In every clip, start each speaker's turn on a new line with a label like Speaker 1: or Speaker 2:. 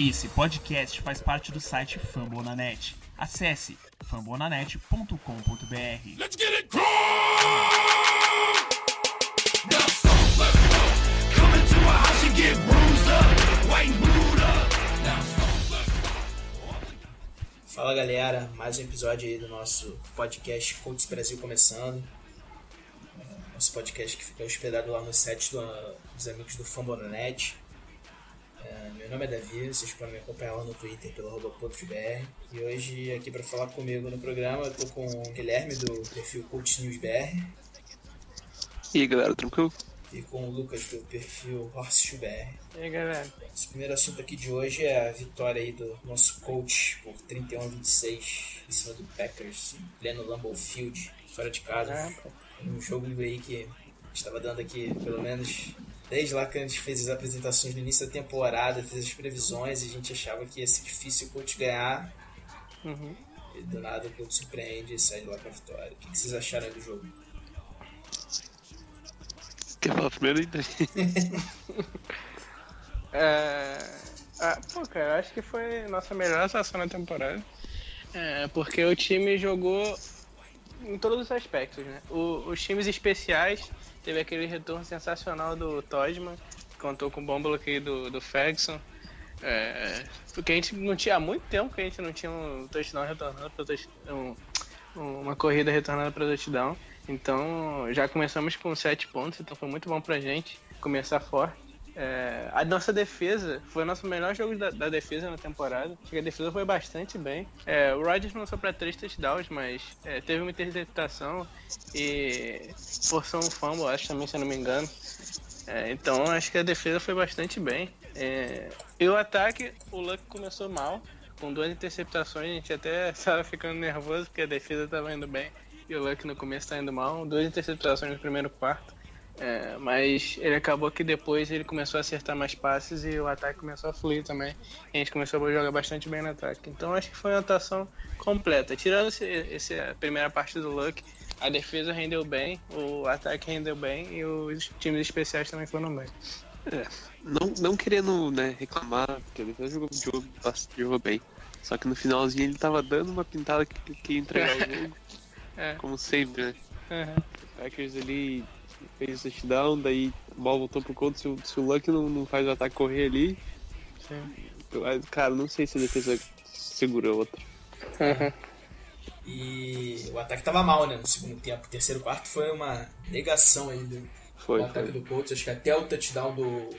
Speaker 1: Esse podcast faz parte do site Fambonanet. Acesse fambonanet.com.br.
Speaker 2: Let's get it.
Speaker 3: Fala galera, mais um episódio aí do nosso podcast Coach Brasil começando. Nosso podcast que fica hospedado lá no site do- dos amigos do Fambonanet. É, Meu nome é Davi, vocês podem me acompanhar lá no Twitter pelo. E hoje aqui para falar comigo no programa eu tô com o Guilherme do perfil Coach News BR
Speaker 4: E aí galera, tranquilo?
Speaker 3: e com o Lucas do perfil Horse BR.
Speaker 5: E aí, galera?
Speaker 3: Esse primeiro assunto aqui de hoje é a vitória aí do nosso coach por 31 a 26 em cima do Packers, pleno Lambeau Field, fora de casa.
Speaker 5: É.
Speaker 3: Um jogo aí que estava dando aqui, pelo menos desde lá que a gente fez as apresentações no início da temporada, fez as previsões e a gente achava que ia ser difícil o coach ganhar.
Speaker 5: Uhum.
Speaker 3: E do nada o coach surpreende e sai de lá com a vitória. O que vocês acharam aí do jogo?
Speaker 4: Quer falar primeiro Davi?
Speaker 5: É... Ah, pô, cara, eu acho que foi nossa melhor atuação na temporada. É, porque o time jogou em todos os aspectos, né? O- os times especiais teve aquele retorno sensacional do Todman, contou com o bom bloqueio do, do Ferguson. É, porque a gente não tinha há muito tempo que a gente não tinha um touchdown retornando para um, uma corrida retornada para touchdown. Então já começamos com sete pontos, então foi muito bom pra gente começar forte. É, a nossa defesa foi o nosso melhor jogo da, da defesa na temporada. Acho que a defesa foi bastante bem. É, o Rodgers lançou para três touchdowns, mas é, teve uma interceptação e forçou um fumble, acho também, se eu não me engano. É, então acho que a defesa foi bastante bem. É, e o ataque, o Luck começou mal, com duas interceptações. A gente até estava ficando nervoso porque a defesa estava indo bem e o Luck no começo está indo mal. Duas interceptações no primeiro quarto. É, mas ele acabou que depois ele começou a acertar mais passes e o ataque começou a fluir também. E a gente começou a jogar bastante bem no ataque. Então acho que foi uma atuação completa. Tirando esse, esse- a primeira parte do Luck, a defesa rendeu bem, o ataque rendeu bem e os times especiais também foram bem.
Speaker 4: É, não, não querendo né, reclamar, porque ele jogou, jogou, bastante, jogou bem. Só que no finalzinho ele tava dando uma pintada que, que ia entregar o jogo,
Speaker 5: É.
Speaker 4: como sempre, né?
Speaker 5: Uhum.
Speaker 4: O Packers ali fez o touchdown, daí a bola voltou pro conto. Se, o- se o Luck não, não faz o ataque correr ali,
Speaker 5: Sim.
Speaker 4: eu- cara, não sei se a defesa segura outra.
Speaker 5: Uhum.
Speaker 3: E o ataque tava mal, né, no segundo tempo. O terceiro quarto foi uma negação aí do,
Speaker 4: Foi,
Speaker 3: o ataque
Speaker 4: foi.
Speaker 3: do Colts. Acho que até o touchdown do,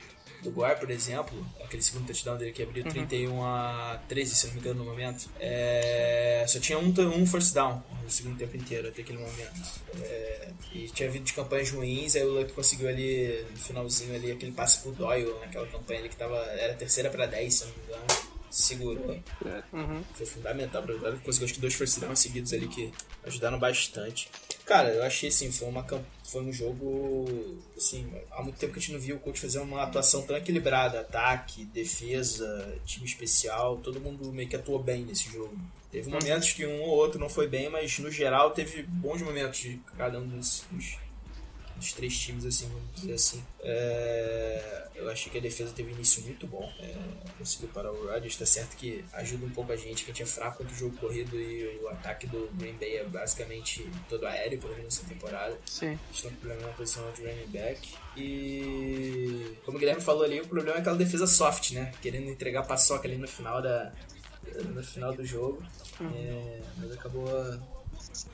Speaker 3: do Gore, por exemplo, aquele segundo touchdown dele que abriu 31 a 13, se não me engano, no momento, é, só tinha um, um first down no segundo tempo inteiro, até aquele momento. É, e tinha vindo de campanhas ruins, aí o Luck conseguiu ali, no finalzinho ali, aquele passe pro Doyle, naquela campanha ali que tava, era terceira pra 10, se eu não me engano. Segurou.
Speaker 5: Uhum.
Speaker 3: Foi fundamental pra ajudar. Conseguiu acho que dois first downs seguidos ali que ajudaram bastante. Cara, eu achei assim, foi, uma, foi um jogo. Assim, há muito tempo que a gente não viu o coach fazer uma atuação tão equilibrada. Ataque, defesa, time especial, todo mundo meio que atuou bem nesse jogo. Teve momentos que um ou outro não foi bem, mas no geral teve bons momentos de cada um dos, dos, dos três times, assim, vamos dizer assim. É, eu achei que a defesa teve um início muito bom. É, conseguiu parar o Rodgers. Tá certo que ajuda um pouco a gente, que a gente é fraco contra o jogo corrido e o ataque do Green Bay é basicamente todo aéreo, pelo menos nessa temporada.
Speaker 5: Sim.
Speaker 3: Estão com problema na posição de running back. E como o Guilherme falou ali, o problema é aquela defesa soft, né? Querendo entregar paçoca ali no final da. No final do jogo. É, mas acabou.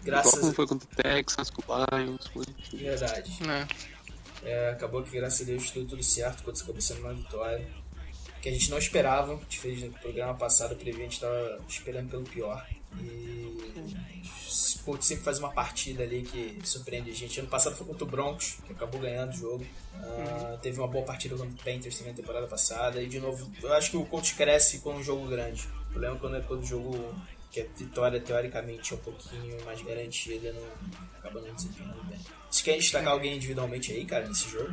Speaker 3: Graças
Speaker 4: foi contra o Texas, com o Lions, foi.
Speaker 3: Verdade.
Speaker 5: É.
Speaker 3: É, acabou que graças a Deus deu tudo certo quando acabou sendo uma vitória. Que a gente não esperava, a gente fez no programa passado, previo, a gente estava esperando pelo pior. E o Colts sempre faz uma partida ali que surpreende a gente. Ano passado foi contra o Broncos, que acabou ganhando o jogo. Ah, Teve uma boa partida contra o Panthers também na temporada passada. E de novo, eu acho que o Colts cresce com um jogo grande. O problema é quando é quando o jogo que a vitória teoricamente é um pouquinho mais garantida, não, acaba não desempenhando bem. Você quer destacar alguém individualmente aí, cara, nesse jogo?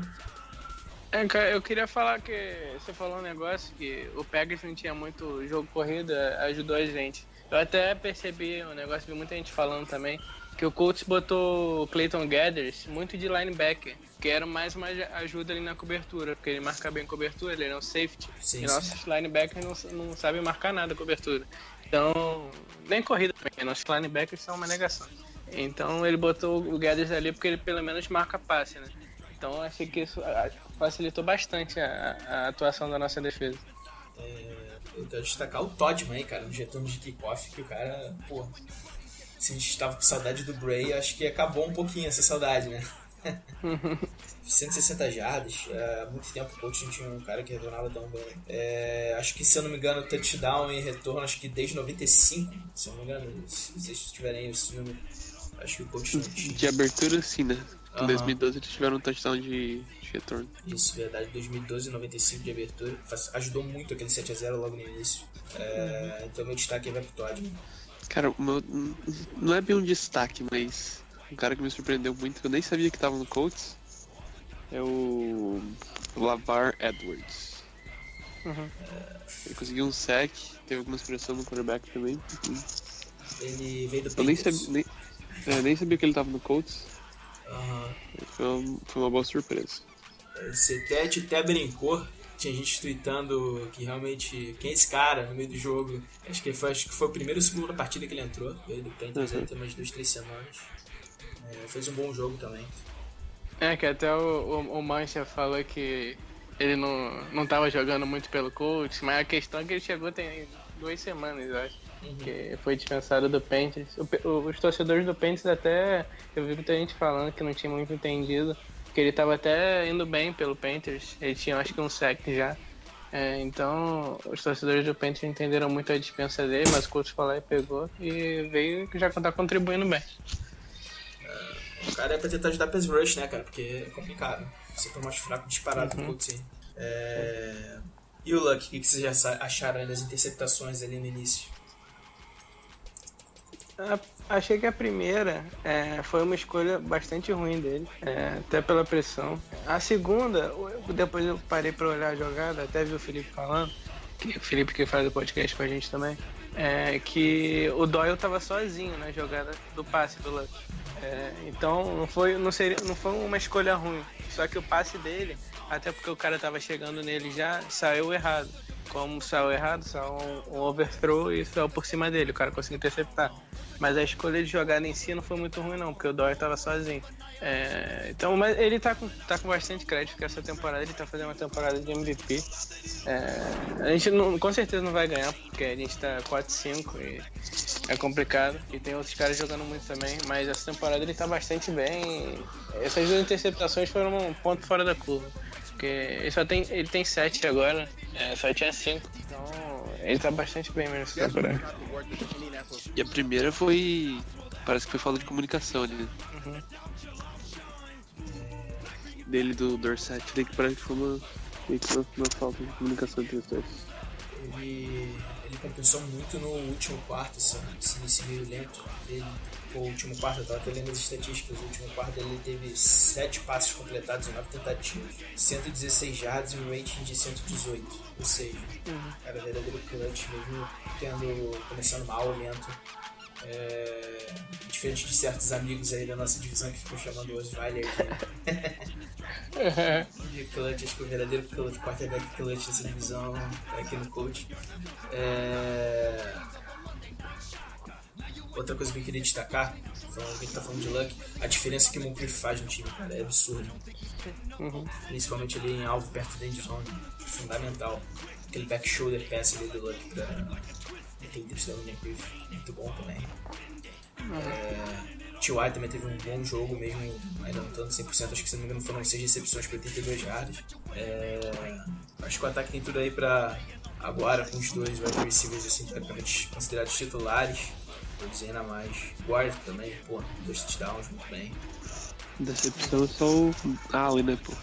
Speaker 5: É, cara, eu queria falar que você falou um negócio que o Packers não tinha muito jogo corrida, ajudou a gente. Eu até percebi um negócio, vi muita gente falando também, que o Colts botou o Clayton Gathers muito de linebacker, que era mais uma ajuda ali na cobertura, porque ele marca bem cobertura, ele é um safety.
Speaker 3: Sim,
Speaker 5: e
Speaker 3: sim.
Speaker 5: nossos linebackers não, não sabem marcar nada cobertura. Então, nem corrida também, nossos linebackers são uma negação. Então ele botou o Gathers ali porque ele pelo menos marca passe, né? Então achei que isso facilitou bastante a, a atuação da nossa defesa.
Speaker 3: Eu quero destacar o Toddman aí, cara, no retorno de kickoff, que o cara, pô. Se a gente tava com saudade do Bray, acho que acabou um pouquinho essa saudade, né? 160 jardas, é, há muito tempo o coach não tinha um cara que retornava tão bem. É, acho que, se eu não me engano, touchdown e retorno, acho que desde 95, se eu não me engano, se vocês tiverem esse número, acho que o coach não tinha.
Speaker 4: De abertura, sim, né? Em
Speaker 3: Aham.
Speaker 4: 2012 eles tiveram um touchdown de, de retorno.
Speaker 3: Isso, verdade, 2012 e 95 de abertura. Faz- Ajudou muito aquele 7x0 logo no início. É, Então meu destaque aí vai pro Todd.
Speaker 4: Cara, meu, não é bem um destaque, mas um cara que me surpreendeu muito, que eu nem sabia que tava no Colts, é o Lavar Edwards.
Speaker 5: Uhum.
Speaker 4: Ele conseguiu um sack, teve alguma expressão no quarterback também.
Speaker 3: Ele veio do
Speaker 4: Eu nem sabia, nem, é, nem sabia que ele tava no Colts.
Speaker 3: Aham.
Speaker 4: Foi uma, foi uma boa surpresa.
Speaker 3: Você até, até brincou. Tinha gente tweetando que realmente. Quem é esse cara no meio do jogo? Acho que foi, acho que foi a primeira ou segunda partida que ele entrou. Veio do Panthers
Speaker 4: Uhum.
Speaker 3: tem umas duas, três semanas. É, fez um bom jogo também.
Speaker 5: É, que até o, o, o Mancha falou que ele não, não tava jogando muito pelo coach, mas a questão é que ele chegou tem duas semanas, eu acho. Que foi dispensado do Panthers. O o- os torcedores do Panthers até. Eu vi muita gente falando que não tinha muito entendido. Que ele tava até indo bem pelo Panthers. Ele tinha acho que um sec já. É, então os torcedores do Panthers entenderam muito a dispensa dele, mas o coach lá e pegou e veio que já tá contribuindo bem.
Speaker 3: O cara é pra tentar ajudar pass rush, né, cara? Porque é complicado. Você tá mais fraco disparado no Colts aí. É... E o Luck, o que, vocês já acharam das interceptações ali no início?
Speaker 5: A- Achei que a primeira é, foi uma escolha bastante ruim dele, é, até pela pressão. A segunda, eu- depois eu parei pra olhar a jogada, até vi o Felipe falando, que, o Felipe que faz o podcast com a gente também, é, que o Doyle tava sozinho na jogada do passe do Luck. É, então não foi, não, seria, não foi uma escolha ruim, só que o passe dele, até porque o cara tava chegando nele já, saiu errado. Como saiu errado, saiu um, um overthrow e saiu por cima dele, o cara conseguiu interceptar. Mas a escolha de jogada em si não foi muito ruim não, porque o Dória tava sozinho. É, então, mas ele tá com, tá com bastante crédito, porque essa temporada ele tá fazendo uma temporada de MVP. É, a gente não, com certeza não vai ganhar, porque a gente tá 4-5 e é complicado. E tem outros caras jogando muito também, mas essa temporada ele tá bastante bem. Essas duas interceptações foram um ponto fora da curva. Porque ele só tem. Ele tem 7 agora, é, só tinha 5. Então ele tá bastante bem mesmo essa temporada.
Speaker 4: E a primeira foi. Parece que foi falta de comunicação ali. né?
Speaker 5: Uhum.
Speaker 4: Dele do Dorset, que parece que foi uma, uma, uma falta de comunicação entre os dois.
Speaker 3: Ele, ele compensou muito no último quarto, esse, esse início meio lento dele. O último quarto, eu tava até lendo as estatísticas, o último quarto ele teve 7 passes completados em 9 tentativas, 116 yards e um rating de 118. Ou seja, era verdadeiro clutch, mesmo tendo, começando mal, lento. É, diferente de certos amigos aí da nossa divisão que ficam chamando o Osweiler de, de clutch, acho que o verdadeiro clutch, quarterback clutch dessa divisão é aqui no coach. É... Outra coisa que eu queria destacar, falando a gente tá falando de Luck, a diferença que o Moncrief faz no time, cara, é absurdo. Principalmente ali em alvo perto da endzone, fundamental. Aquele back shoulder pass ali do Luck pra aquele touchdown do Moncrief, muito bom também. É... T.Y. também teve um bom jogo, mesmo ainda não estando 100%, acho que se não me engano foram 6 recepções para 82 jardas. É... Acho que o ataque tem tudo aí pra agora, com os dois wide receivers assim, considerados titulares, produzindo a mais. Guard também, pô, dois touchdowns, muito bem.
Speaker 4: Decepção só o Allen, né, pô?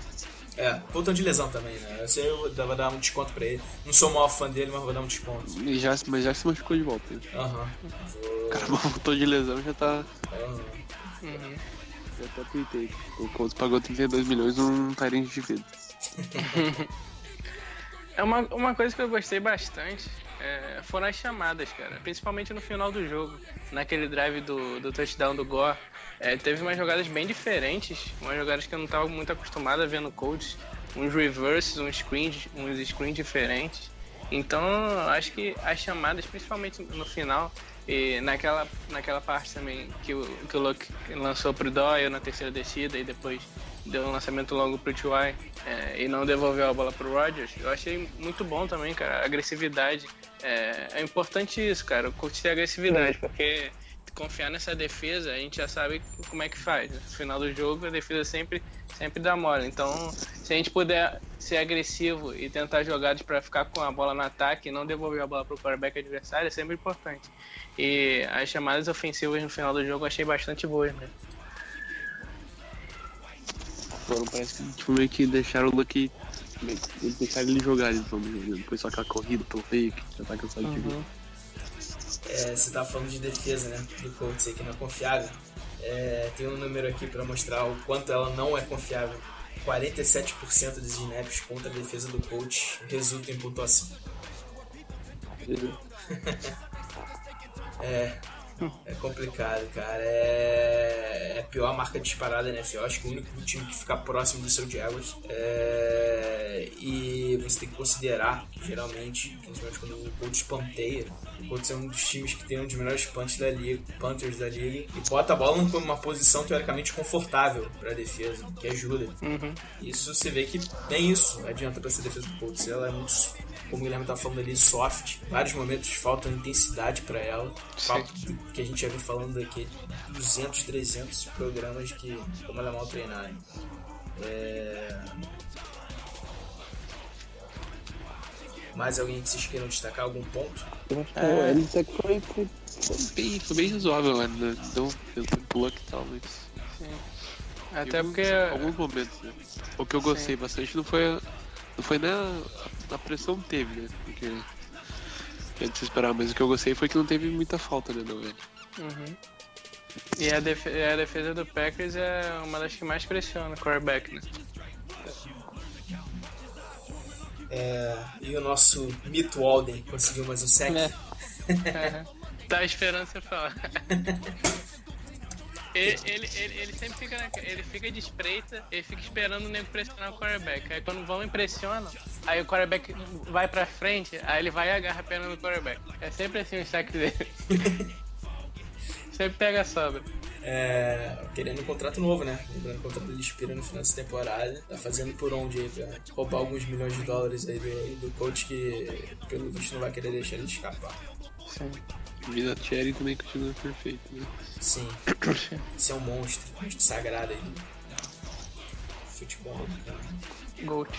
Speaker 3: É, voltando de lesão também, né? Eu sei, eu vou dar- um desconto pra ele. Não sou o maior fã dele, mas vou dar um desconto.
Speaker 4: E já, mas já se machucou de volta.
Speaker 3: Aham. Vou.
Speaker 4: O cara voltou de lesão já tá.
Speaker 3: aham.
Speaker 4: Já tá tweetei. O Colts pagou 32 milhões num Tyrant de vida.
Speaker 5: É uma, uma coisa que eu gostei bastante é, foram as chamadas, cara. Principalmente no final do jogo. Naquele drive do, do touchdown do Gore. É, teve umas jogadas bem diferentes. Umas jogadas que eu não estava muito acostumado a ver no Colts. Uns reverses, uns screens, uns screens diferentes. Então, acho que as chamadas, principalmente no final, e naquela, naquela parte também que o, que o Luke lançou pro Doyle na terceira descida e depois deu um lançamento longo pro T.Y. É, e não devolveu a bola pro Rodgers, eu achei muito bom também, cara. A agressividade. É, é importante isso, cara. Eu curti a agressividade, porque confiar nessa defesa, a gente já sabe como é que faz. né? No final do jogo, a defesa sempre, sempre dá mole. Então, se a gente puder ser agressivo e tentar jogadas para ficar com a bola no ataque e não devolver a bola para o quarterback adversário, é sempre importante. E as chamadas ofensivas no final do jogo eu achei bastante boas, né?
Speaker 4: Foram, parece que tipo, meio que deixaram o Lucky. que Deixaram ele jogar então, depois só aquela corrida pelo fake, já tá cansado de ver.
Speaker 3: É, você tá falando de defesa, né? Do Colts aí que não é confiável. É, tem um número aqui pra mostrar o quanto ela não é confiável. 47% dos snaps contra a defesa do Colts resultam em pontuação. É. É complicado, cara. É, é a pior marca disparada da NFL. Acho que o único time que fica próximo do seu Jaguars. É... E você tem que considerar que geralmente, principalmente quando o Colts panteia, o Colts é um dos times que tem um dos melhores punts da liga, Panthers da liga, e bota a bola numa posição teoricamente confortável pra defesa, que ajuda. Isso você vê que nem isso adianta pra ser defesa do Colts. Ela é muito como o Guilherme tá falando ali, soft. Vários momentos faltam intensidade pra ela. Falta que a gente já vem falando aqui 200, 300 programas que como ela é mal treinada. É... Mais alguém que vocês queiram destacar algum ponto?
Speaker 4: Eu acho que é. ele foi, foi, bem, foi bem razoável, né? Não deu tempo luck e tal, mas.
Speaker 5: Até
Speaker 4: Teve
Speaker 5: porque.
Speaker 4: Alguns momentos, né? O que eu gostei bastante não foi, a- não foi na, na pressão que teve, né? Porque a gente se esperava, mas o que eu gostei foi que não teve muita falta, né, não, velho?
Speaker 5: Uhum. E a, def- a defesa do Packers é uma das que mais pressiona o quarterback, né?
Speaker 3: É... E o nosso Mito Walden conseguiu mais um sec.
Speaker 5: É. Tá esperando você falar. Ele, ele, ele, ele sempre fica, na- ele fica de espreita, ele fica esperando o nego pressionar o quarterback. Aí quando vão impressionam, aí o quarterback vai pra frente, aí ele vai e agarra a perna do quarterback. É sempre assim o saque dele. sempre pega a sobra.
Speaker 3: É, querendo um contrato novo, né? Lembrando o contrato dele expira no final dessa temporada. Tá fazendo por onde aí pra roubar alguns milhões de dólares aí do, do coach que, pelo visto, não vai querer deixar ele escapar.
Speaker 5: Sim.
Speaker 4: Vida Cherry também continua perfeita, né?
Speaker 3: Sim, você é um monstro, um monstro sagrado aí futebol americano.
Speaker 5: Gold.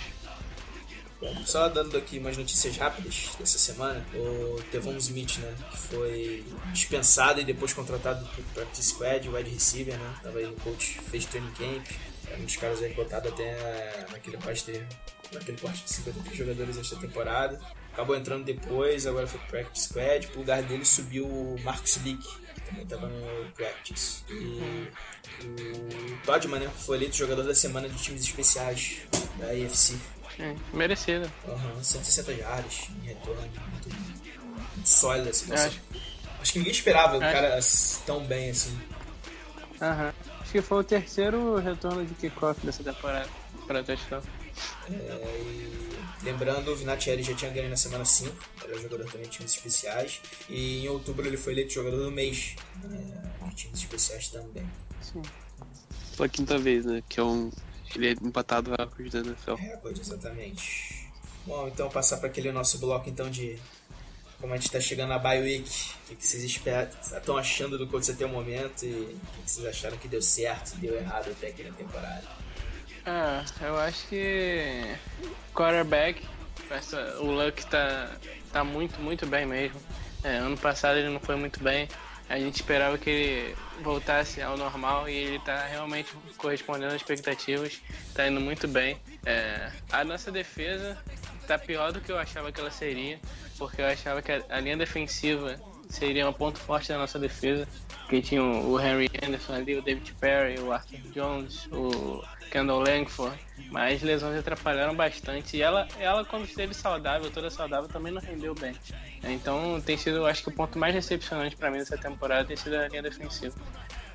Speaker 3: Bom, só dando aqui umas notícias rápidas dessa semana, o Devon Smith, né, que foi dispensado e depois contratado pro Practice Squad, wide receiver, né, tava aí no coach, fez training camp, era um dos caras aí cotado até naquele roster, naquele corte de 53 jogadores esta temporada, acabou entrando depois, agora foi Practice Squad, pro lugar dele subiu o Marcus Leak, que também tava no Practice, e o Todman, né, foi eleito jogador da semana de times especiais da AFC.
Speaker 5: Sim, merecido.
Speaker 3: Aham, 160 yards em retorno. Muito, muito
Speaker 5: Eu
Speaker 3: situação.
Speaker 5: acho,
Speaker 3: Acho que ninguém esperava o
Speaker 5: Acho-
Speaker 3: cara tão bem assim.
Speaker 5: aham. acho que foi o terceiro retorno de kickoff dessa temporada para touchdown.
Speaker 3: É, e lembrando, o Vinatieri já tinha ganho na semana 5, era jogador também de times especiais. E em outubro ele foi eleito jogador do mês né, de times especiais também.
Speaker 5: Sim.
Speaker 4: Pela quinta vez, né? Que é um. Ele é empatado a recorde da NFL.
Speaker 3: Recorde, exatamente. Bom, então passar para aquele nosso bloco então de como a gente tá chegando na bye week, o que, que vocês esperam, estão achando do Colts até o momento e o que, que vocês acharam que deu certo e deu errado até aqui na temporada.
Speaker 5: Ah, eu acho que quarterback, o Luck tá, tá muito, muito bem mesmo. É, ano passado ele não foi muito bem. A gente esperava que ele voltasse ao normal e ele tá realmente correspondendo às expectativas, tá indo muito bem. É, a nossa defesa tá pior do que eu achava que ela seria, porque eu achava que a, a linha defensiva seria um ponto forte da nossa defesa. Porque tinha o Henry Anderson ali, o David Perry, o Arthur Jones, o Kendall Langford. Mas lesões atrapalharam bastante. E ela, ela quando esteve saudável, toda saudável, também não rendeu bem. Então tem sido, acho que o ponto mais decepcionante para mim dessa temporada tem sido a linha defensiva.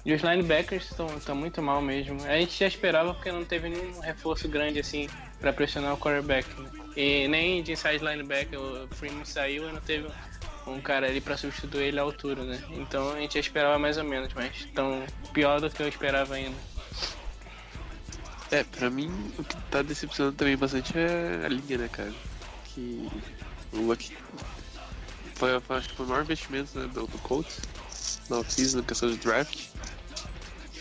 Speaker 5: E os linebackers estão muito mal mesmo. A gente já esperava porque não teve nenhum reforço grande assim para pressionar o quarterback. Né? E nem de inside linebacker, o Freeman saiu e não teve um cara ali para substituir ele à altura, né? Então a gente já esperava mais ou menos, mas estão pior do que eu esperava ainda.
Speaker 4: É, pra mim o que tá decepcionando também bastante é a linha, né, cara? Que o Luck foi, foi- acho que foi o maior investimento né, do, do Colts na off-season, na questão de draft.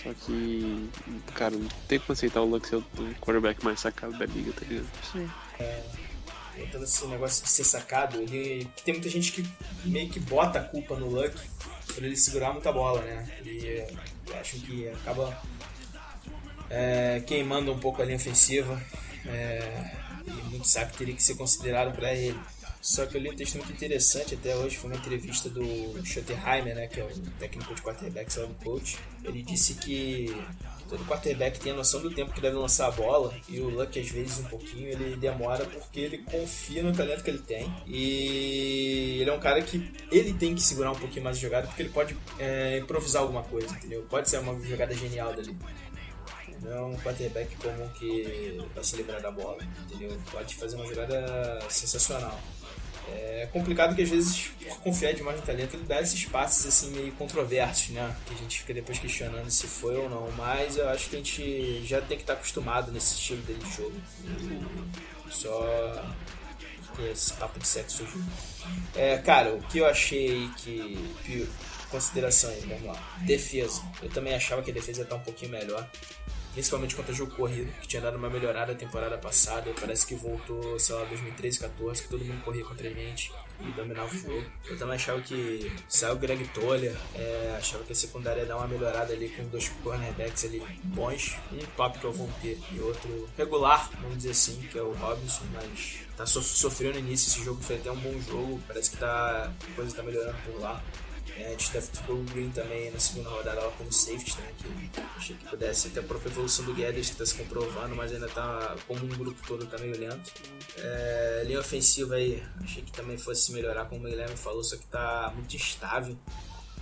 Speaker 4: Só que, cara, não tem como aceitar o Luck ser o o quarterback mais sacado da liga, tá ligado?
Speaker 3: Voltando esse negócio de ser sacado, ele tem muita gente que meio que bota a culpa no Luck por ele segurar muita bola, né? E acho que acaba é, queimando um pouco a linha ofensiva. é, e muito sabe que teria que ser considerado para ele. Só que eu li um texto muito interessante até hoje, foi uma entrevista do Schottenheimer, né, que é o técnico de quarterbacks lá do coach. Ele disse que todo quarterback tem a noção do tempo que deve lançar a bola e o Luck às vezes um pouquinho ele demora porque ele confia no talento que ele tem e ele é um cara que ele tem que segurar um pouquinho mais a jogada porque ele pode é, improvisar alguma coisa, entendeu? Pode ser uma jogada genial dali. Não é um quarterback comum que vai se livrar da bola, entendeu? Pode fazer uma jogada sensacional. É complicado que às vezes, por confiar demais no talento, ele dá esses passes assim meio controversos, né? Que a gente fica depois questionando se foi ou não. Mas eu acho que a gente já tem que estar acostumado nesse estilo dele de jogo. Só esse papo de sexo surgiu. É, cara, o que eu achei que. que consideração aí, vamos lá. Defesa. Eu também achava que a defesa ia estar um pouquinho melhor principalmente contra jogo corrido, que tinha dado uma melhorada a temporada passada. Parece que voltou, sei lá, 2013, 14, que todo mundo corria contra a gente e dominava o jogo. Eu também achava que saiu o Greg Toller, é, achava que a secundária ia dar uma melhorada ali com dois cornerbacks ali bons, um top que é o P e outro regular, vamos dizer assim, que é o Robinson, mas tá sof sofrendo no início. Esse jogo foi até um bom jogo, parece que tá, a coisa tá melhorando por lá. É, ter o Green também na segunda rodada lá como safety, né? Que achei que pudesse até a própria evolução do Guedes que está se comprovando, mas ainda tá como um grupo todo tá meio lento. É, linha ofensiva aí, achei que também fosse melhorar, como o Guilherme falou, só que tá muito instável.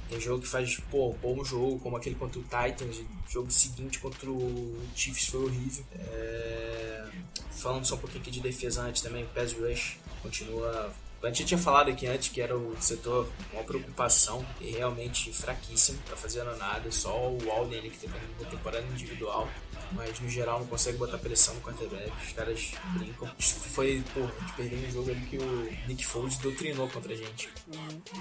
Speaker 3: Tem jogo que faz, pô, bom jogo, como aquele contra o Titans, jogo seguinte contra o Chiefs foi horrível. É, falando só um pouquinho aqui de defesa antes também, o Pass Rush continua a gente tinha falado aqui antes que era o setor uma preocupação e realmente fraquíssimo, tá fazendo nada, só o Alden ali que tem uma temporada individual, mas no geral não consegue botar pressão no quarterback, os caras brincam. Foi, pô, a gente perdeu um jogo ali que o Nick Foles doutrinou contra a gente.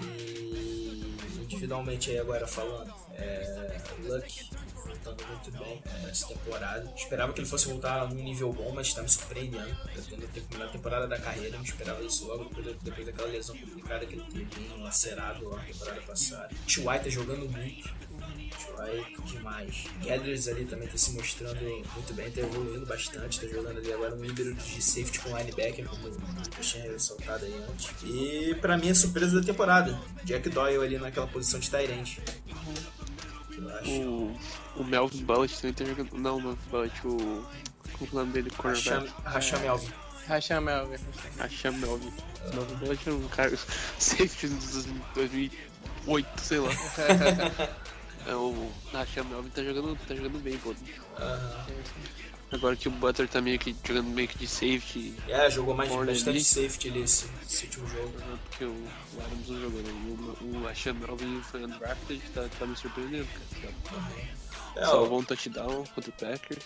Speaker 3: E individualmente aí agora falando, é, Luck voltando muito bem é, essa temporada. Esperava que ele fosse voltar num nível bom, mas está me surpreendendo. Pretendo ter a melhor temporada da carreira, não esperava isso logo depois, depois daquela lesão complicada que ele teve, bem lacerado na temporada passada. T.Y. tá jogando muito. T.Y. demais. Gathers ali também tá se mostrando muito bem, tá evoluindo bastante, tá jogando ali agora um híbrido de safety com linebacker, como eu tinha ressaltado aí antes. E pra mim a surpresa da temporada, Jack Doyle ali naquela posição de Tyrant. Eu acho.
Speaker 4: O, o Melvin Bullitt também tá jogando. Não, o Melvin Bullitt, o. Como é o nome dele? Cornerback.
Speaker 3: Rasham Melvin.
Speaker 5: Racham Melvin.
Speaker 4: Acham Melvin. Melvin é um cara. Safety dos 2008, sei lá. é, o Acham Melvin tá jogando, tá jogando bem, pô.
Speaker 3: Aham.
Speaker 4: Agora que o Butler tá meio que jogando meio que de safety,
Speaker 3: É, jogou mais bastante
Speaker 4: ali.
Speaker 3: safety ali esse, esse último jogo.
Speaker 4: porque o, o Adams não jogou, né? E o, o Melvin foi undrafted, tá, tá me surpreendendo, cara.
Speaker 3: É, ó,
Speaker 4: Salvou um touchdown contra o Packers.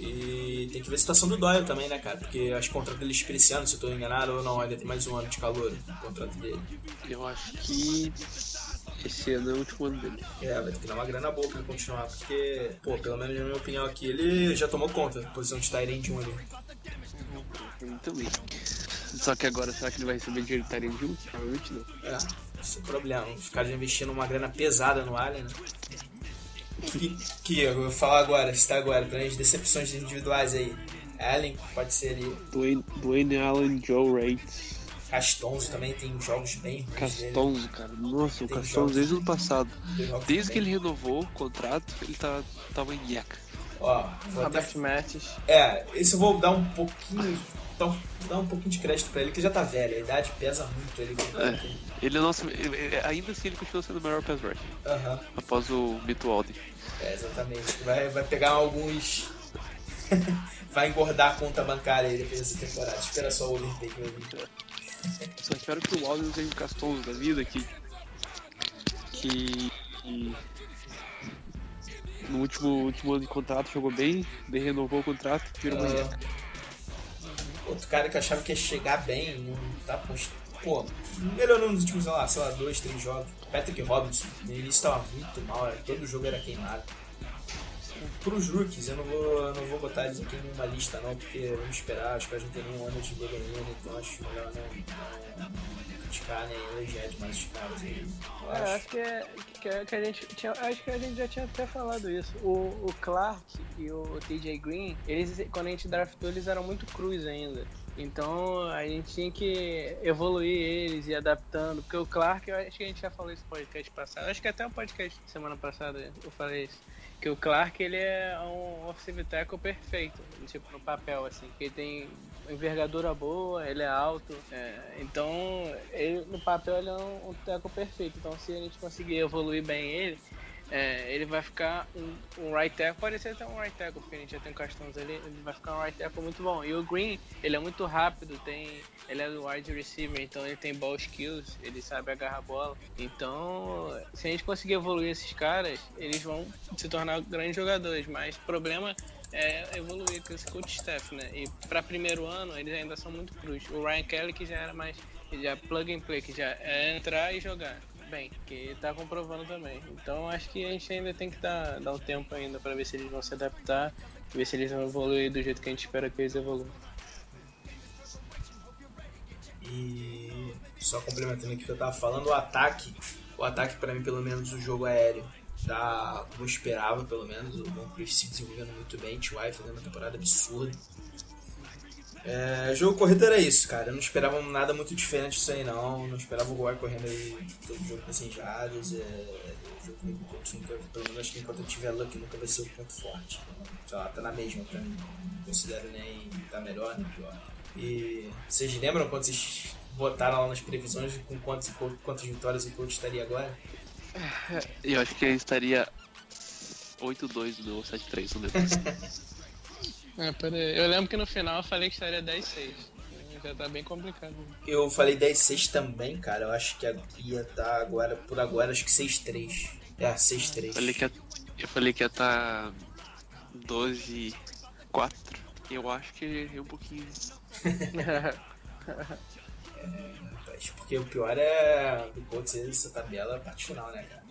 Speaker 3: E tem que ver a situação do Doyle também, né, cara? Porque acho que o contrato dele expira esse ano, se eu tô enganado, ou não, ainda tem mais um ano de calor o contrato dele.
Speaker 4: Eu acho que esse ano é o último ano dele.
Speaker 3: É, vai ter que dar uma grana boa pra ele continuar, porque, pô, pelo menos na minha opinião aqui, ele já tomou conta da posição de Tyrant 1 ali.
Speaker 4: Mim também. Só que agora, será que ele vai receber dinheiro de Tyrande 1? Provavelmente não.
Speaker 3: É, esse é o problema. Já investindo uma grana pesada no Allen, né? Que, que eu vou falar agora, citar agora, as decepções individuais aí. Allen, pode ser ali.
Speaker 4: Dwayne, Dwayne Allen, Joe Rates.
Speaker 3: Castonzo também tem jogos bem ruins.
Speaker 4: Castonzo, cara. Nossa, o
Speaker 3: Tem
Speaker 4: Castonzo
Speaker 3: jogos-
Speaker 4: desde o ano passado. Desde que ele renovou o contrato, ele tá, tava em.
Speaker 3: Ó, até
Speaker 5: Robert.
Speaker 3: É, esse eu vou dar um pouquinho. Então, dar um pouquinho de crédito pra ele, que já tá velho, a idade pesa muito ele.
Speaker 4: É. Ele é nosso. ele- ainda assim ele continua sendo o melhor pass rush. Após o Mito Alden.
Speaker 3: é, exatamente. Vai, vai pegar alguns. vai engordar a conta bancária aí depois dessa temporada. Espera só o que vai vir.
Speaker 4: Só espero que o Alden não seja um Castonzo da vida que. Que. que no último, último ano de contrato jogou bem, renovou o contrato, virou uma nhaca.
Speaker 3: Outro cara que eu achava que ia chegar bem, não tá. Pô, melhorou nos últimos, lá, sei lá, dois, três jogos. Patrick Robinson, no início tava muito mal, todo jogo era queimado. Pros rookies, eu não vou, eu não vou botar eles aqui numa lista não, porque vamos esperar, acho que a gente tem nenhum ano de liga então acho melhor não, não criticar nem elogiar demais os caras aí. Eu
Speaker 5: É,
Speaker 3: acho.
Speaker 5: acho que, é- que, que a gente tinha, acho que a gente já tinha até falado isso. O, o Clark e o TJ Green, eles quando a gente draftou, eles eram muito cruz ainda. Então a gente tinha que evoluir eles e adaptando. Porque o Clark, eu acho que a gente já falou isso no podcast passado. Acho que até o podcast semana passada eu falei isso. Que o Clark ele é um offensive tackle perfeito, tipo no papel assim, que ele tem envergadura boa, ele é alto, é, então ele, no papel ele é um, um tackle perfeito. Então se a gente conseguir evoluir bem ele, é, ele vai ficar um, um right tackle, pode ser até um right tackle, porque a gente já tem o Castons ali, ele vai ficar um right tackle muito bom. E o Green, ele é muito rápido, tem, ele é do wide receiver, então ele tem ball skills, ele sabe agarrar a bola. Então, se a gente conseguir evoluir esses caras, eles vão se tornar grandes jogadores, mas o problema é evoluir com esse coach staff, né? E para primeiro ano, eles ainda são muito cruz. O Ryan Kelly, que já era mais, já plug and play, que já é entrar e jogar bem, que tá comprovando também. Então acho que a gente ainda tem que dar, dar um tempo ainda para ver se eles vão se adaptar, ver se eles vão evoluir do jeito que a gente espera que eles evoluam.
Speaker 3: E só complementando aqui o que eu tava falando, o ataque, o ataque pra mim, pelo menos o jogo aéreo, tá como esperava, pelo menos. O Moncrief se desenvolvendo muito bem, T.Y. fazendo uma temporada absurda. É, jogo corrido era isso, cara. Eu não esperava nada muito diferente disso aí, não. Não esperava o Goar correndo aí todo jogo com 100 jardas. É, jogo corrido nunca, pelo menos acho que enquanto eu tiver luck, nunca vai ser o ponto forte. Sei lá, tá na mesma pra mim. Não considero nem tá melhor nem pior. E vocês lembram quando vocês botaram lá nas previsões com quantas vitórias o coach estaria agora?
Speaker 4: Eu acho que ele estaria 8-2 no 7-3, não lembro.
Speaker 5: É, peraí. Eu lembro que no final eu falei que estaria 10-6. Já tá bem complicado.
Speaker 3: Eu falei 10-6 também, cara. Eu acho que ia estar agora, por agora, acho que 6-3. É, 6-3.
Speaker 4: Falei que eu falei que ia estar 12-4. Eu acho que errei um pouquinho.
Speaker 3: Mas Porque o pior é do Colts essa tabela parte final, né, cara?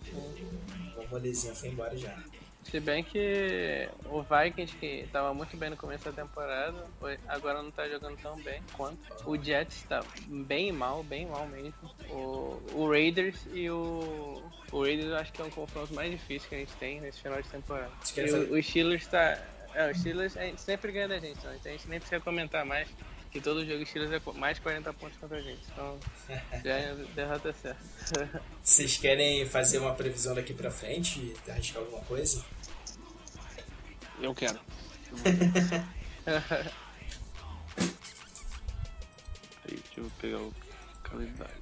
Speaker 3: O molezinho foi embora já.
Speaker 5: Se bem que o Vikings, que tava muito bem no começo da temporada, agora não tá jogando tão bem quanto. O Jets tá bem mal, bem mal mesmo. O, o Raiders e o. O Raiders eu acho que é um confronto mais difícil que a gente tem nesse final de temporada. E o, o Steelers tá. É, o Steelers a gente sempre ganha da gente, então a gente nem precisa comentar mais. Que todo jogo Steelers é mais 40 pontos contra a gente. Então já é derrota certa.
Speaker 3: Vocês querem fazer uma previsão daqui pra frente? Arriscar alguma coisa?
Speaker 4: Eu quero. Aí, deixa eu pegar o calendário.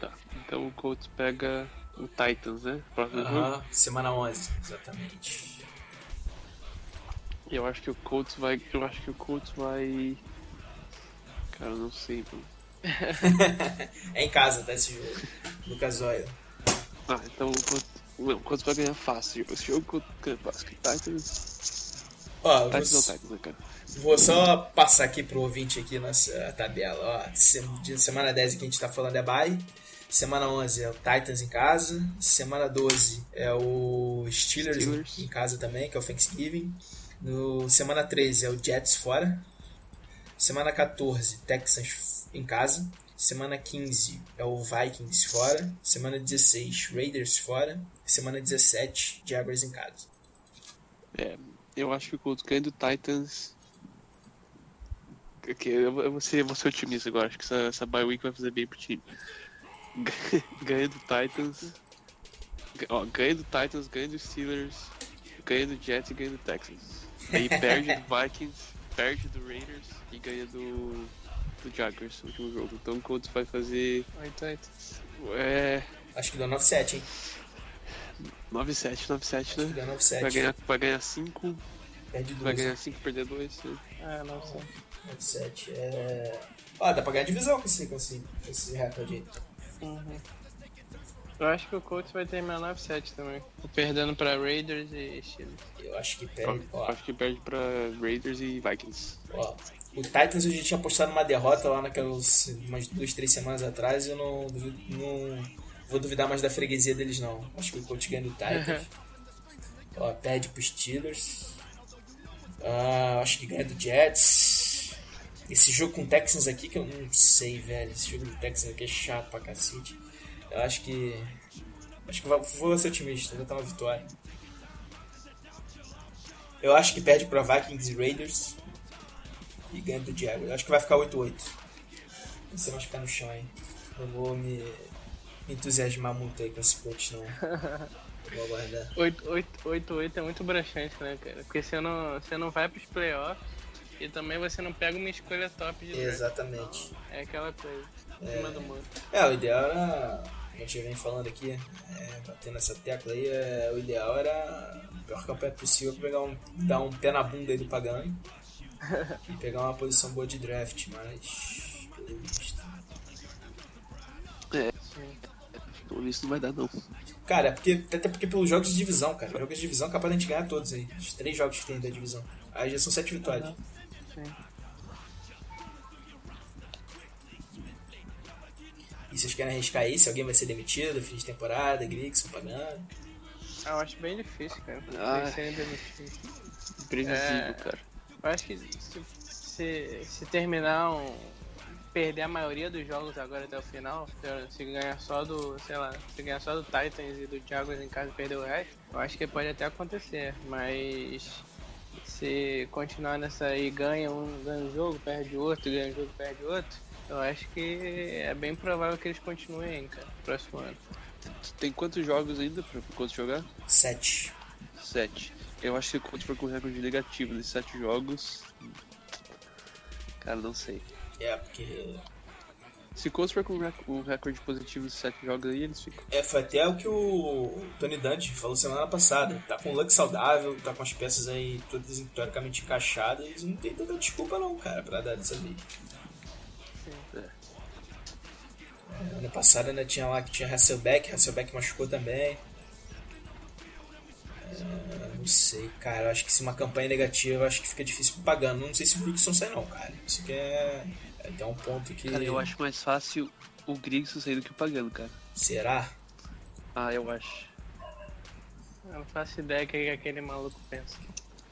Speaker 4: Tá, então o Colts pega o Titans, né? Próximo jogo.
Speaker 3: Aham, semana 11, exatamente.
Speaker 4: Eu acho que o Colts vai. Eu acho que o Colts vai. Cara, eu não sei, mano.
Speaker 3: É em casa, tá, esse jogo. Lucas Oil.
Speaker 4: Ah, então o Colts, o vai ganhar fácil. Esse jogo ganha fácil. Titans.
Speaker 3: Ó,
Speaker 4: Titans
Speaker 3: vou,
Speaker 4: não Titans, né, cara?
Speaker 3: vou só passar aqui pro ouvinte aqui nossa tabela. Ó, de semana 10 que a gente tá falando é bye. Semana 11 é o Titans em casa. Semana 12 é o Steelers,
Speaker 4: Steelers.
Speaker 3: Em casa também, que é o Thanksgiving. No semana 13 é o Jets fora. Semana 14, Texans em casa. Semana 15 é o Vikings fora. Semana 16, Raiders fora. Semana 17, Jaguars em casa.
Speaker 4: É, eu acho que o ganha do Titans. Ok, eu, eu vou ser, eu vou ser otimista agora. Acho que essa, essa bye week vai fazer bem pro time. Ga- Ganha do Titans. Ganha do Titans, ganha do Steelers, ganha do Jets e ganha do Texans. Aí perde do Vikings, perde do Raiders e ganha do, do Jaguars no último jogo. Então o Colts vai fazer.
Speaker 5: 8, 8.
Speaker 4: É.
Speaker 3: Acho que deu 9-7, hein?
Speaker 4: 9-7, 9-7,
Speaker 3: Acho que
Speaker 4: né?
Speaker 3: deu
Speaker 4: Vai
Speaker 3: 9-7.
Speaker 4: ganhar, vai ganhar 5,
Speaker 3: Perde
Speaker 4: vai
Speaker 3: 12.
Speaker 4: ganhar 5 perder 2.
Speaker 5: Ah, não sei.
Speaker 3: 9-7. É. Ó, dá pra ganhar divisão com esse, com esse, com esse recorde aí.
Speaker 5: Uhum. Eu acho que o Colts vai terminar 9-7 também. Perdendo pra Raiders e Steelers.
Speaker 3: Eu acho que perde. Ó,
Speaker 4: Acho que perde pra Raiders e Vikings.
Speaker 3: ó. O Titans eu já tinha apostado numa derrota lá naquelas umas duas, três semanas atrás. Eu não, não vou duvidar mais da freguesia deles, não. Acho que o coach ganha do Titans. ó, perde pros Steelers. Ah, acho que ganha do Jets. Esse jogo com o Texans aqui que eu não sei, velho. Esse jogo do Texans aqui é chato pra cacete. Eu acho que. Acho que vou ser otimista, vou dar uma vitória. Eu acho que perde pra Vikings e Raiders. E ganha do Jaguars. Eu acho que vai ficar 8-8. Você vai ficar no chão aí. Não vou me, entusiasmar muito aí com esse coach, não. Vou aguardar.
Speaker 5: 8-8 é muito broxante, né, cara? Porque você não, você não vai pros playoffs e também você não pega uma escolha top de.
Speaker 3: Exatamente.
Speaker 5: É aquela coisa. Em cima do muro.
Speaker 3: É, o ideal era. A gente vem falando aqui, é, batendo nessa tecla aí, é, o ideal era a pior campanha possível pegar um, dar um pé na bunda aí do Pagano e pegar uma posição boa de draft, mas. Pelo visto.
Speaker 4: Pelo visto não vai dar, não.
Speaker 3: Cara, é porque, até porque pelos jogos de divisão, cara. Jogos de divisão capaz da gente ganhar todos aí. Os três jogos que tem da divisão. Aí já são sete vitórias.
Speaker 5: Sim.
Speaker 3: E vocês querem arriscar aí se alguém vai ser demitido, fim de temporada, Grigson pagando.
Speaker 5: Ah, eu acho bem difícil, cara.
Speaker 4: Ah.
Speaker 5: Tem que ser demitido.
Speaker 4: Imprevisível,
Speaker 5: É.
Speaker 4: cara.
Speaker 5: Eu acho que se, se, se terminar um. perder a maioria dos jogos agora até o final, se- se ganhar só do, sei lá, se ganhar só do Titans e do Jaguars em casa e perder o resto, eu acho que pode até acontecer, mas se continuar nessa aí, ganha um, ganha um jogo, perde outro, ganha um jogo, perde outro, eu acho que é bem provável que eles continuem, cara, próximo ano.
Speaker 4: Tem quantos jogos ainda pra o Colts jogar?
Speaker 3: Sete.
Speaker 4: Sete. Eu acho que o Colts for com recorde negativo nesses sete jogos. Cara, não sei.
Speaker 3: É, porque.
Speaker 4: Se o Colts for com um recorde positivo nesses sete jogos aí, eles ficam.
Speaker 3: É, foi até o que o Tony Dante falou semana passada. Tá com o luck saudável, tá com as peças aí todas teoricamente encaixadas. Não tem tanta desculpa não, cara, pra dar dessa vez. Ano passado ainda tinha lá que tinha Hasselbeck, Hasselbeck machucou também. É, não sei, cara. Eu acho que se uma campanha negativa, eu acho que fica difícil pro pagando. Não sei se o Brixton sai não, cara. Isso que é, é até um ponto que.
Speaker 4: Cara, eu acho mais fácil o Grigson sair do que o Pagano, cara.
Speaker 3: Será?
Speaker 4: Ah, eu acho.
Speaker 5: Eu não faço ideia o que que aquele maluco pensa.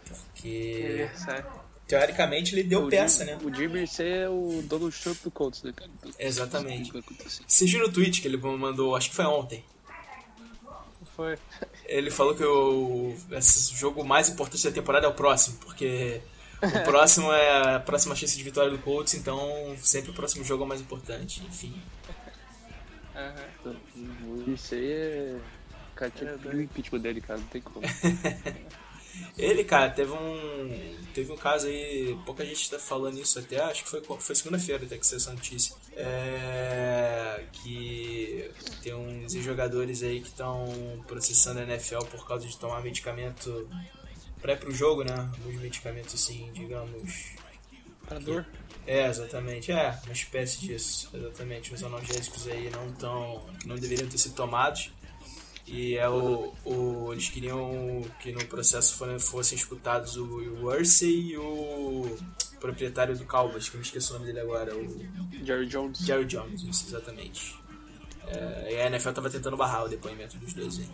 Speaker 3: Porque
Speaker 5: Ele sai.
Speaker 3: Teoricamente ele deu
Speaker 4: o
Speaker 3: peça,
Speaker 4: Jim-
Speaker 3: né?
Speaker 4: O Jimmy é o Donald Trump do Colts, né, cara? Então,
Speaker 3: Exatamente. Você viu no tweet que ele mandou, acho que foi ontem.
Speaker 5: Foi.
Speaker 3: Ele falou que o esse jogo mais importante da temporada é o próximo, porque o próximo é a próxima chance de vitória do Colts, então sempre o próximo jogo é o mais importante, enfim.
Speaker 5: Aham.
Speaker 4: Isso aí é. Cara, tinha
Speaker 5: É,
Speaker 4: o impeachment dele, cara, não tem como.
Speaker 3: Ele, cara, teve um teve um caso aí, pouca gente tá falando isso até, acho que foi foi segunda-feira até que saiu essa notícia. É, que tem uns jogadores aí que estão processando a NFL por causa de tomar medicamento pré pro jogo, né? Alguns medicamentos assim, digamos,
Speaker 5: Pra dor?
Speaker 3: É, exatamente. É, uma espécie disso. Exatamente. Os analgésicos aí não tão. não deveriam ter sido tomados. E é o, o, eles queriam que no processo fossem escutados o, o Ursay e o proprietário do Cowboys, que eu me esqueci o nome dele agora, o
Speaker 4: Jerry Jones.
Speaker 3: Jerry Jones, isso, exatamente. É, e a NFL tava tentando barrar o depoimento dos dois aí.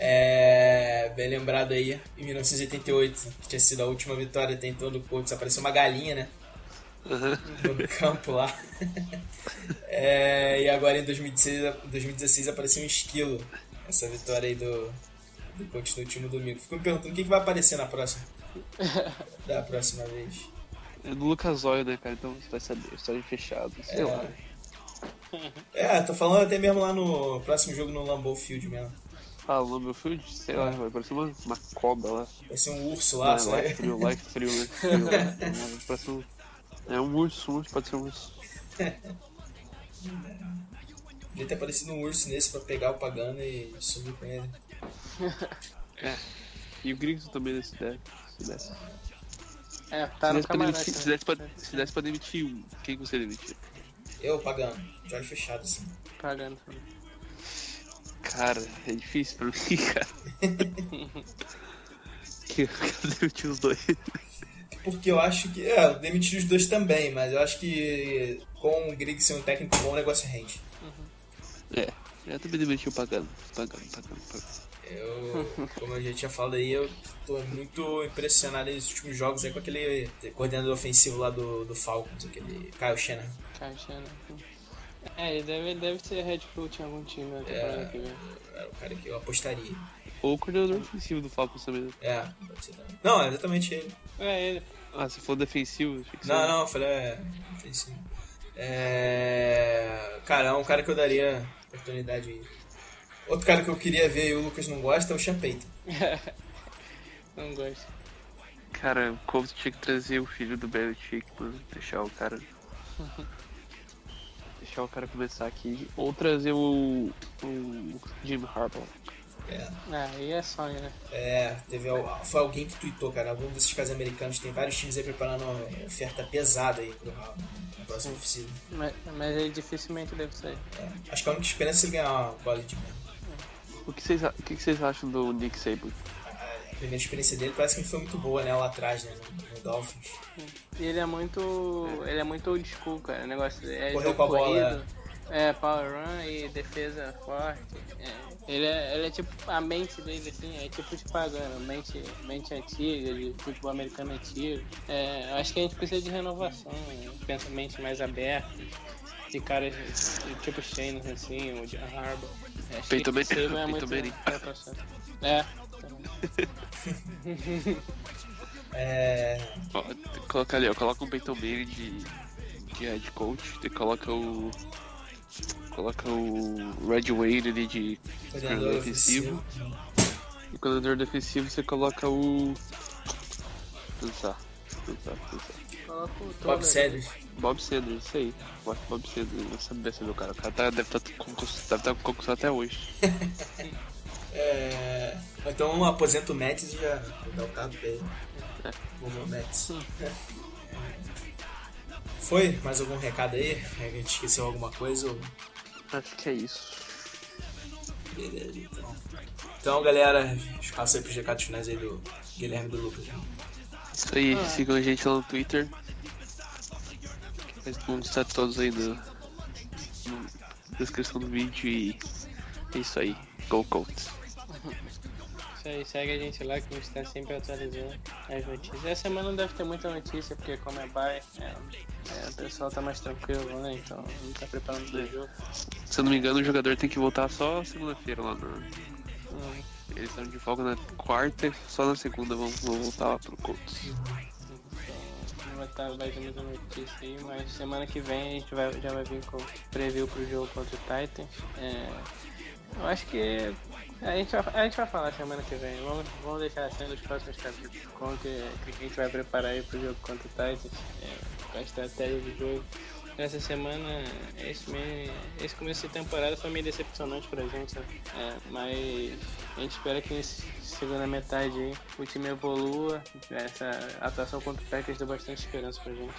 Speaker 3: É, bem lembrado aí, em 1988, que tinha sido a última vitória até então do Colts, apareceu uma galinha, né? No campo lá. É, e agora em 2016, 2016 apareceu um esquilo. Essa vitória aí do, do coach no último domingo. Fico me perguntando o que, que vai aparecer na próxima. da próxima vez.
Speaker 4: É no Lucas Oil, né, cara? Então você vai saber, estádio fechado, sei
Speaker 3: É.
Speaker 4: lá.
Speaker 3: É, tô falando até mesmo lá no próximo jogo no Lambeau Field mesmo.
Speaker 4: Ah, meu Field, sei lá, vai parecer uma, uma cobra lá.
Speaker 3: Vai ser um urso lá,
Speaker 4: é, lá é frio, lá é frio, né? É, Parece um, é um urso, um urso, pode ser um urso.
Speaker 3: Podia ter aparecido um urso nesse pra pegar o Pagano e sumir com ele.
Speaker 4: E o Grigson também nesse ideia. Se desse.
Speaker 5: É,
Speaker 4: Se
Speaker 5: tá no
Speaker 4: desse, pra demitir, se, desse pra, se desse pra demitir um, quem que você demitir?
Speaker 3: Eu, Pagano, de olho fechado assim.
Speaker 5: Pagando.
Speaker 4: Cara, é difícil pra mim, cara. que eu quero demitir os dois.
Speaker 3: Porque eu acho que. É, eu demiti os dois também, mas eu acho que com o Griggs ser um técnico bom, o negócio rende.
Speaker 4: É, eu também demiti o pagando. Pagando, pagando, pagando.
Speaker 3: Eu, como eu já tinha falado aí, eu tô muito impressionado nesses últimos jogos aí com aquele coordenador ofensivo lá do, do Falcons, aquele Kyle Shanahan.
Speaker 5: Caixana. É, ele deve, ele deve ser head coach em algum time na temporada que vem.
Speaker 3: Era o cara que eu apostaria.
Speaker 4: Ou o coordenador ofensivo do Falcons também. né?
Speaker 3: É, pode ser também. Não, é exatamente ele.
Speaker 5: É, ele.
Speaker 4: Ah, se for defensivo,
Speaker 3: Não,
Speaker 4: você-
Speaker 3: não, eu falei, é. ofensivo. É. Cara, é um cara que eu daria oportunidade aí. Outro cara que eu queria ver e o Lucas não gosta é o Champeito.
Speaker 5: Não gosto.
Speaker 4: Cara, o Colts tinha que trazer o filho do Belichick, mano. Deixar o cara. Deixar o cara começar aqui. Ou trazer o. o Jim Harbaugh.
Speaker 3: É.
Speaker 5: Ah, aí é sonho, né?
Speaker 3: É, teve, foi alguém que tweetou, cara. Algum desses caras americanos tem vários times aí preparando uma oferta pesada aí pro na próxima oficina.
Speaker 5: Mas, mas ele dificilmente deve sair.
Speaker 3: É. Acho que a única esperança é ele ganhar uma college mesmo.
Speaker 4: O que vocês, o que vocês acham do Nick Saban?
Speaker 3: A primeira experiência dele parece que foi muito boa, né? Lá atrás, né? No, no Dolphins.
Speaker 5: E ele é muito. Ele é muito old school, cara. O negócio dele é
Speaker 3: Correu com a bola,
Speaker 5: corrido, é. power run e defesa forte. É. Ele, é, ele é tipo. A mente dele, assim, é tipo de pagano, mente, mente antiga, de futebol americano antigo. É, eu acho que a gente precisa de renovação, né? pensamento mais aberto. De caras de- tipo Shane, assim, o John Harbaugh. É, acho que esse
Speaker 4: Manning-
Speaker 5: aí é muito. É. É.
Speaker 3: É.
Speaker 4: Que colocar ali, ó. Coloca um Peyton Manning de, de head coach. Você coloca o. Coloca o Red Wade ali de
Speaker 3: Coordenador ofensivo.
Speaker 4: E coordenador defensivo você coloca o. Pensar. Pensar, pensar.
Speaker 5: Coloca o
Speaker 3: Bob. Sanders.
Speaker 4: Bob Sanders, isso aí. Bob Bob Sanders, não sabe ser meu cara. O cara tá, deve estar tá, concurso- deve tá até hoje.
Speaker 3: É... Então aposenta o Mets e já vou dar o cargo pra ele. Vou ver o Mets. Foi? Mais algum recado aí? A gente esqueceu alguma coisa? Ou...
Speaker 4: Acho que é isso.
Speaker 3: Beleza, então. Então, galera, espaço aí pros recados finais aí do Guilherme do Lucas. né?
Speaker 4: Isso aí, sigam a gente lá no Twitter. Vamos estar todos aí no, na descrição do vídeo e é isso aí. Go Colts.
Speaker 5: Isso aí, segue a gente lá que a gente tá sempre atualizando as notícias. Essa semana não deve ter muita notícia, porque como é bye, é, é, o pessoal tá mais tranquilo, né? Então não tá preparando o jogo.
Speaker 4: Se eu não me engano, o jogador tem que voltar só segunda-feira lá no.
Speaker 5: Hum,
Speaker 4: Eles estão de folga na quarta e só na segunda vão, vão voltar lá pro Colts.
Speaker 5: então não vai, tá, vai ter muita notícia aí, mas semana que vem a gente vai, já vai vir com preview pro jogo contra o Titans. É, eu acho que a gente, vai, a gente vai falar semana que vem. Vamos, vamos deixar sendo os próximos capítulos. Como que, que a gente vai preparar aí pro jogo contra o Titans. É, com a estratégia do jogo. Essa semana, esse, meio, esse começo de temporada foi meio decepcionante pra gente, né? É, mas a gente espera que nessa segunda metade aí o time evolua. Essa atuação contra o Packers deu bastante esperança pra gente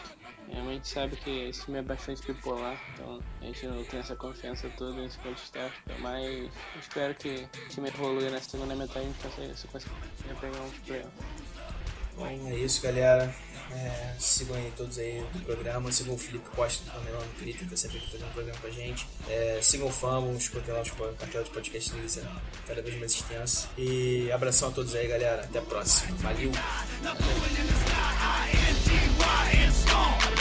Speaker 5: a gente sabe que esse time é bastante bipolar, então a gente não tem essa confiança toda nesse podcast. Mas espero que o time evolua na segunda metade e a gente consiga pegar um playoffs.
Speaker 3: Bom, é isso, galera. É, sigam aí todos aí do programa. Sigam o Felipe Costa no canal no Twitter, que tá sempre fazendo um programa com a gente. É, sigam o Famo, escutem lá os cartel de podcast deles, Instagram cada vez mais extenso. E abração a todos aí, galera. Até a próxima. Valeu!
Speaker 2: Valeu.